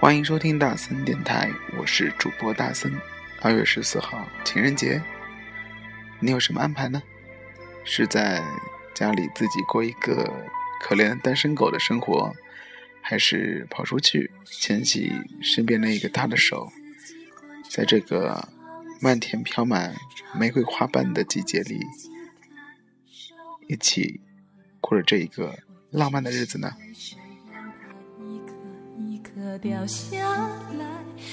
欢迎收听大森电台，我是主播大森。二月十四号情人节，你有什么安排呢？是在家里自己过一个可怜单身狗的生活，还是跑出去牵起身边那个他的手，在这个漫天飘满玫瑰花瓣的季节里，一起过着这一个浪漫的日子呢？掉下来，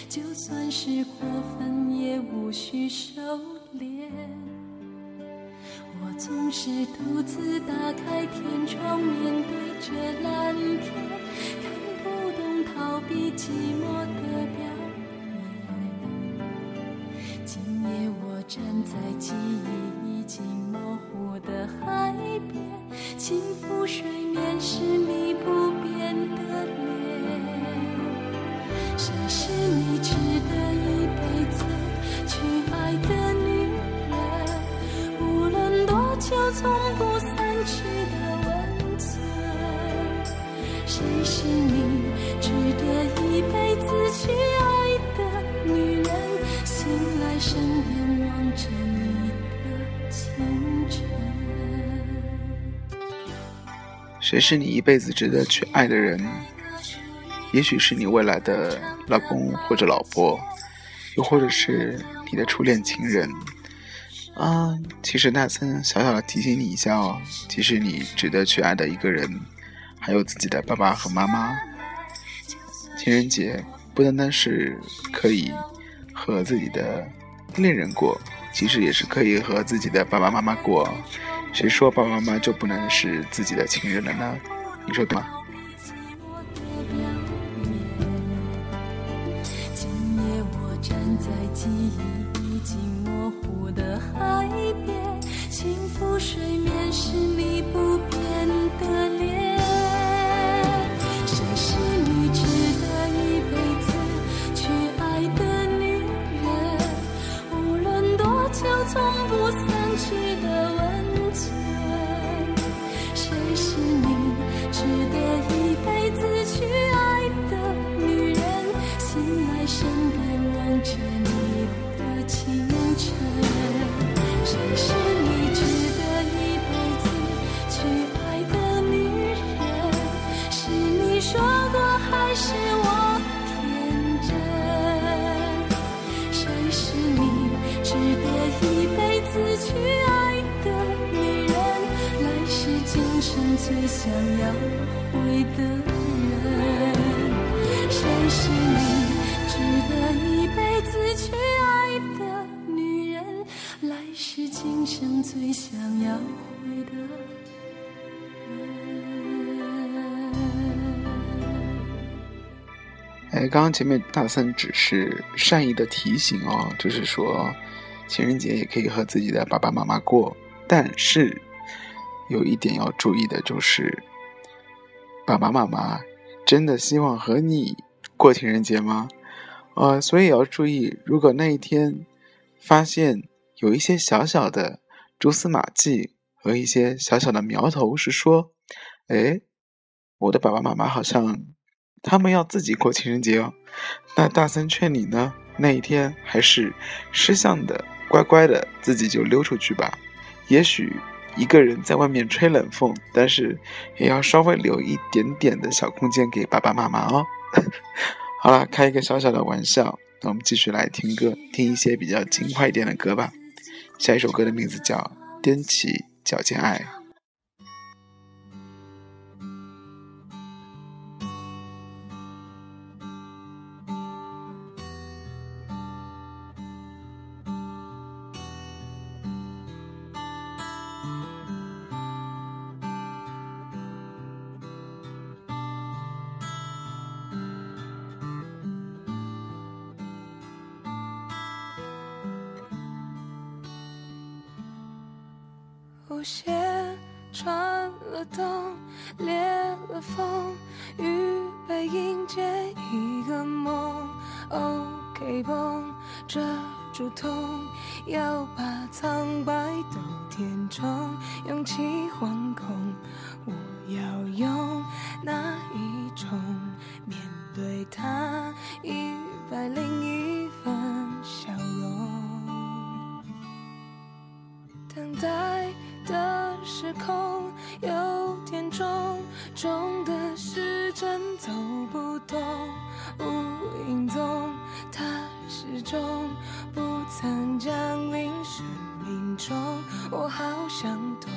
就算是过分也无需收敛。我总是独自打开天窗，面对着蓝天，看不懂逃避寂寞的表谁是你值得一辈子去爱的女人？醒来身边望着你的清晨。谁是你一辈子值得去爱的人？也许是你未来的老公或者老婆，又或者是你的初恋情人，啊，其实大森小小的提醒你一下哦，其实你值得去爱的一个人，还有自己的爸爸和妈妈。情人节不单单是可以和自己的恋人过，其实也是可以和自己的爸爸妈妈过。谁说爸爸妈妈就不能是自己的情人了呢？你说对吗？最哎，刚刚前面大森只是善意的提醒哦，就是说情人节也可以和自己的爸爸妈妈过，但是。有一点要注意的就是，爸爸妈妈真的希望和你过情人节吗？呃，所以要注意，如果那一天发现有一些小小的蛛丝马迹和一些小小的苗头，是说，哎，我的爸爸妈妈好像他们要自己过情人节哦，那大森劝你呢，那一天还是识相的，乖乖的自己就溜出去吧，也许。一个人在外面吹冷风，但是也要稍微留一点点的小空间给爸爸妈妈哦。好了，开一个小小的玩笑，那我们继续来听歌，听一些比较轻快一点的歌吧。下一首歌的名字叫《踮起脚尖爱》。有些穿了冬，裂了缝，预备迎接一个梦。OK 绷遮住痛，要把苍白都填充。勇气惶恐，我要用哪一种面对它？一百零一分笑容，等待。有点重，重的时针走不动，无影踪，它始终不曾降临生命中。我好想懂，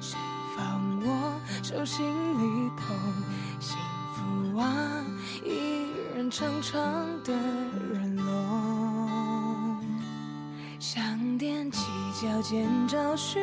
谁放我手心里捧？幸福啊，一人长长的人龙，想踮起脚尖找寻，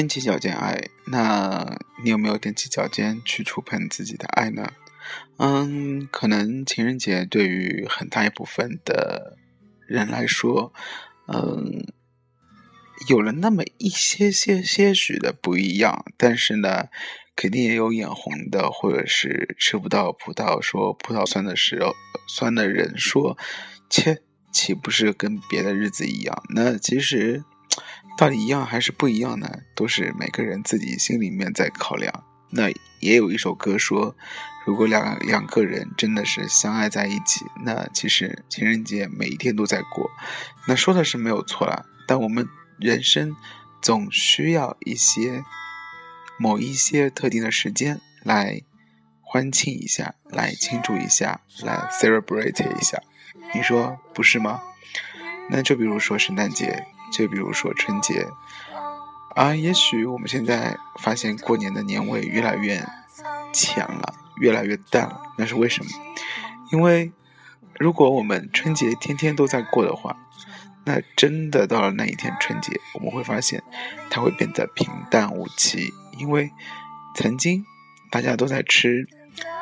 踮起脚尖爱，那你有没有踮起脚尖去触碰自己的爱呢？嗯，可能情人节对于很大一部分的人来说，嗯，有了那么一些些些许的不一样，但是呢，肯定也有眼红的，或者是吃不到葡萄说葡萄酸的时候，酸的人说，切，岂不是跟别的日子一样？那其实。到底一样还是不一样呢？都是每个人自己心里面在考量。那也有一首歌说，如果两两个人真的是相爱在一起，那其实情人节每一天都在过。那说的是没有错啦，但我们人生总需要一些某一些特定的时间来欢庆一下，来庆祝一下，来 celebrate 一下。你说不是吗？那就比如说圣诞节。就比如说春节，啊，也许我们现在发现过年的年味越来越浅了，越来越淡了，那是为什么？因为如果我们春节天天都在过的话，那真的到了那一天春节，我们会发现它会变得平淡无奇。因为曾经大家都在吃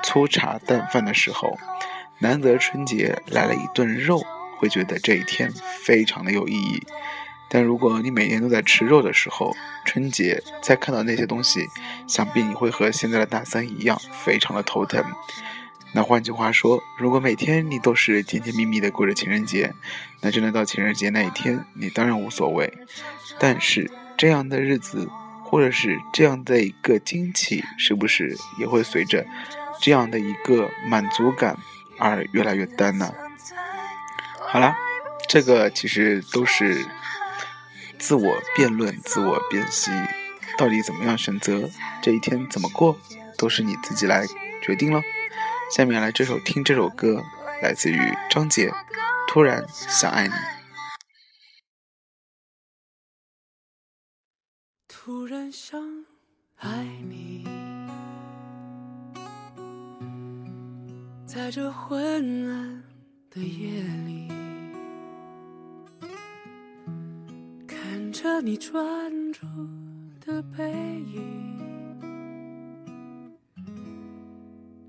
粗茶淡饭的时候，难得春节来了一顿肉，会觉得这一天非常的有意义。但如果你每天都在吃肉的时候，春节再看到那些东西，想必你会和现在的大三一样，非常的头疼。那换句话说，如果每天你都是甜甜蜜蜜的过着情人节，那真的到情人节那一天，你当然无所谓。但是这样的日子，或者是这样的一个惊喜，是不是也会随着这样的一个满足感而越来越淡呢？好了，这个其实都是自我辩论、自我辨析，到底怎么样选择这一天怎么过，都是你自己来决定了。下面来这首听这首歌，来自于张杰，《突然想爱你》。突然想爱你，在这昏暗的夜里，着你专注的背影。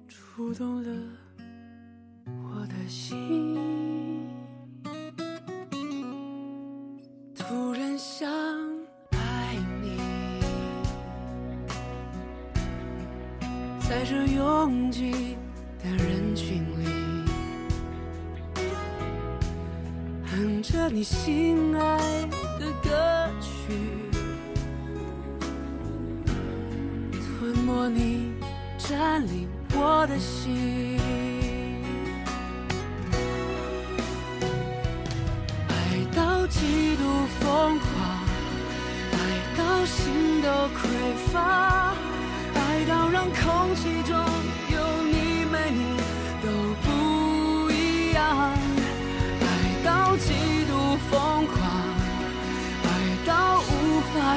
触动了我的心，突然想爱你，在这拥挤的人群里，哼着你心爱的歌吞没你，占领。我的心，爱到极度疯狂，爱到心都匮乏，爱到让空气中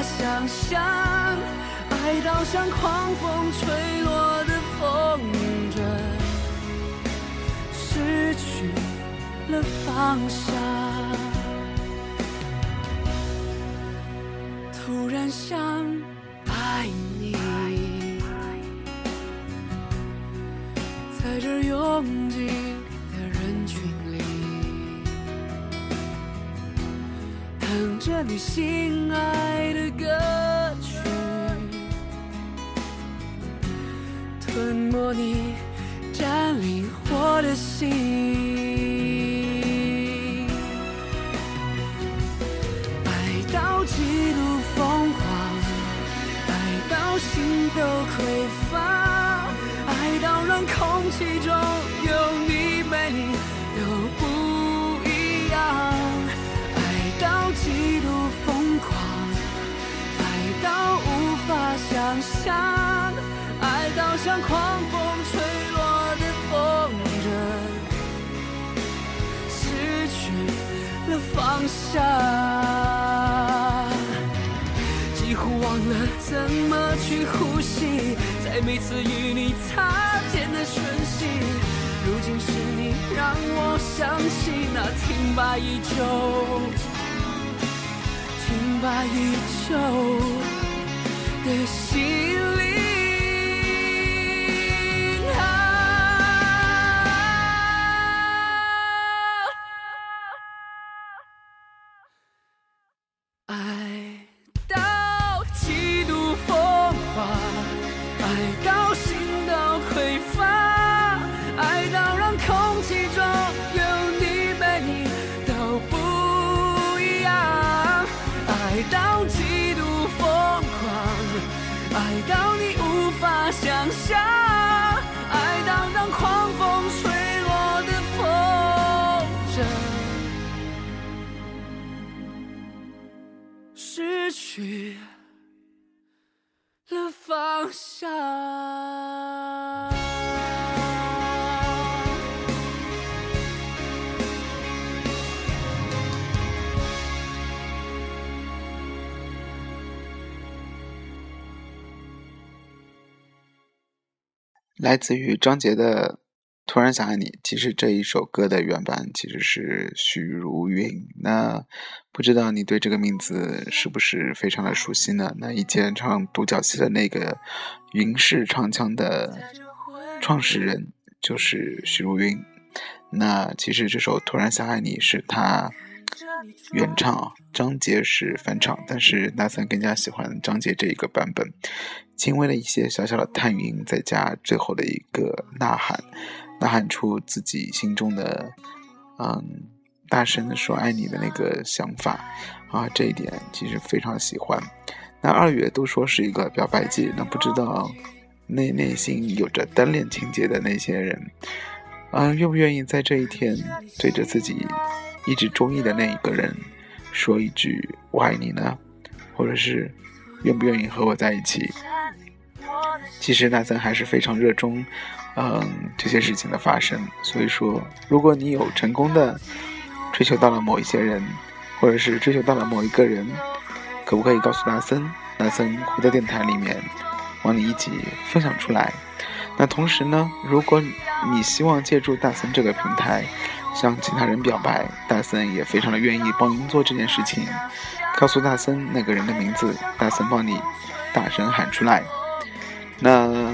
想象，爱到像狂风吹落的。风筝失去了方向，突然想爱你，在这拥挤着你心爱的歌曲。吞没你，占领我的心，爱到极度疯狂，爱到心都匮乏，爱到让空气中想。爱到像狂风吹落的风筝，失去了方向，几乎忘了怎么去呼吸，在每次与你擦肩的瞬息，如今是你让我想起那停摆已久、停摆已久的心。方向。来自于张杰的。突然想爱你，其实这一首歌的原版其实是许茹芸。那不知道你对这个名字是不是非常的熟悉呢？那以前唱独角戏的那个云氏唱腔的创始人就是许茹芸。那其实这首突然想爱你是他。原唱，张杰是翻唱，但是纳森更加喜欢张杰这一个版本，轻微的一些小小的叹音，再加最后的一个呐喊，呐喊出自己心中的，嗯，大声的说爱你的那个想法啊，这一点其实非常喜欢。那二月都说是一个表白季，那不知道内内心有着单恋情节的那些人，啊，愿不愿意在这一天对着自己一直中意的那一个人说一句“我爱你”呢？或者是愿不愿意和我在一起？其实大森还是非常热衷，嗯，这些事情的发生。所以说，如果你有成功的追求到了某一些人，或者是追求到了某一个人，可不可以告诉大森？大森会在电台里面帮你一起分享出来。那同时呢，如果你希望借助大森这个平台向其他人表白，大森也非常的愿意帮您做这件事情。告诉大森那个人的名字，大森帮你大声喊出来。那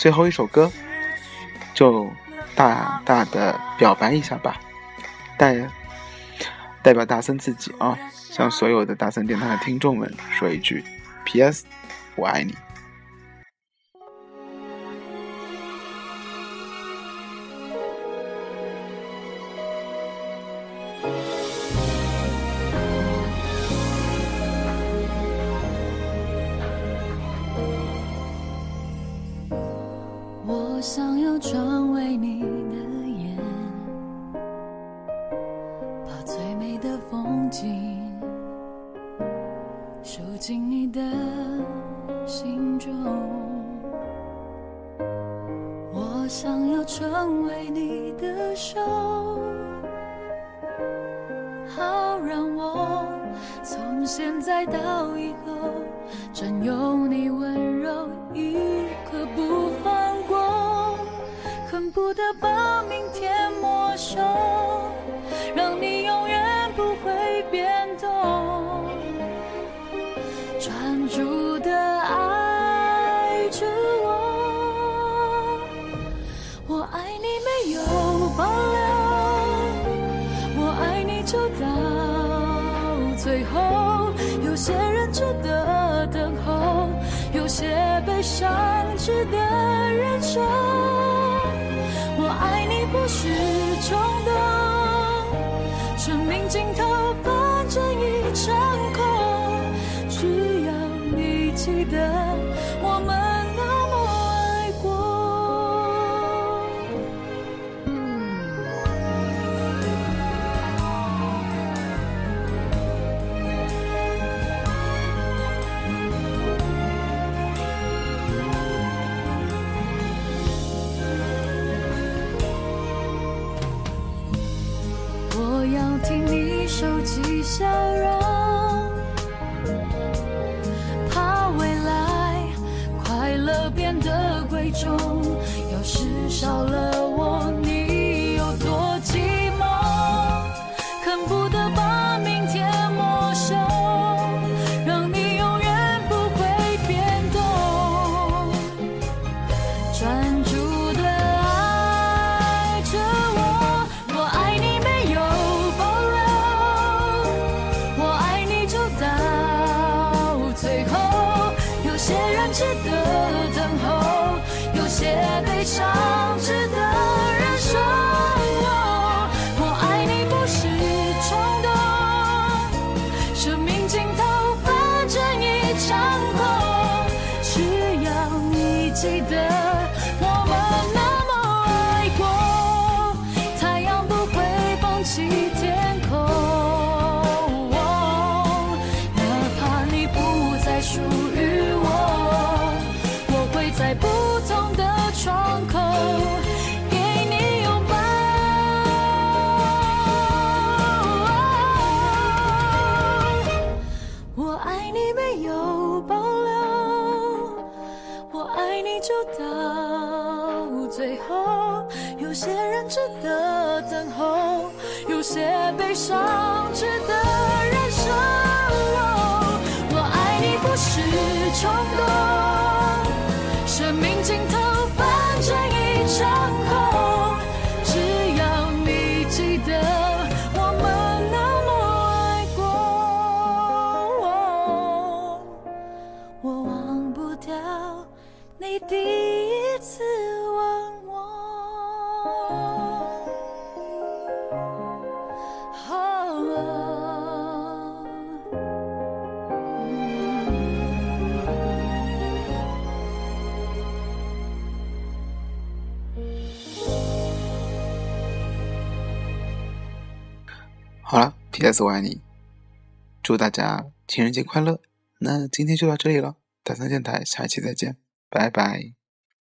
最后一首歌，就大大的表白一下吧，代代表大森自己啊，向所有的大森电台的听众们说一句：P.S. 我爱你。进你的心中，我想要成为你的手，好让我从现在到以后占有你温柔一刻不放过，恨不得把明天没收，让你永远有保留，我爱你就到最后，有些人值得等候，有些悲伤值得忍受。我爱你不是冲动，生命尽头反正一场笑容，别悲伤。，P.S. 我爱你，祝大家情人节快乐。那今天就到这里了，打三电台，下一期再见，拜拜。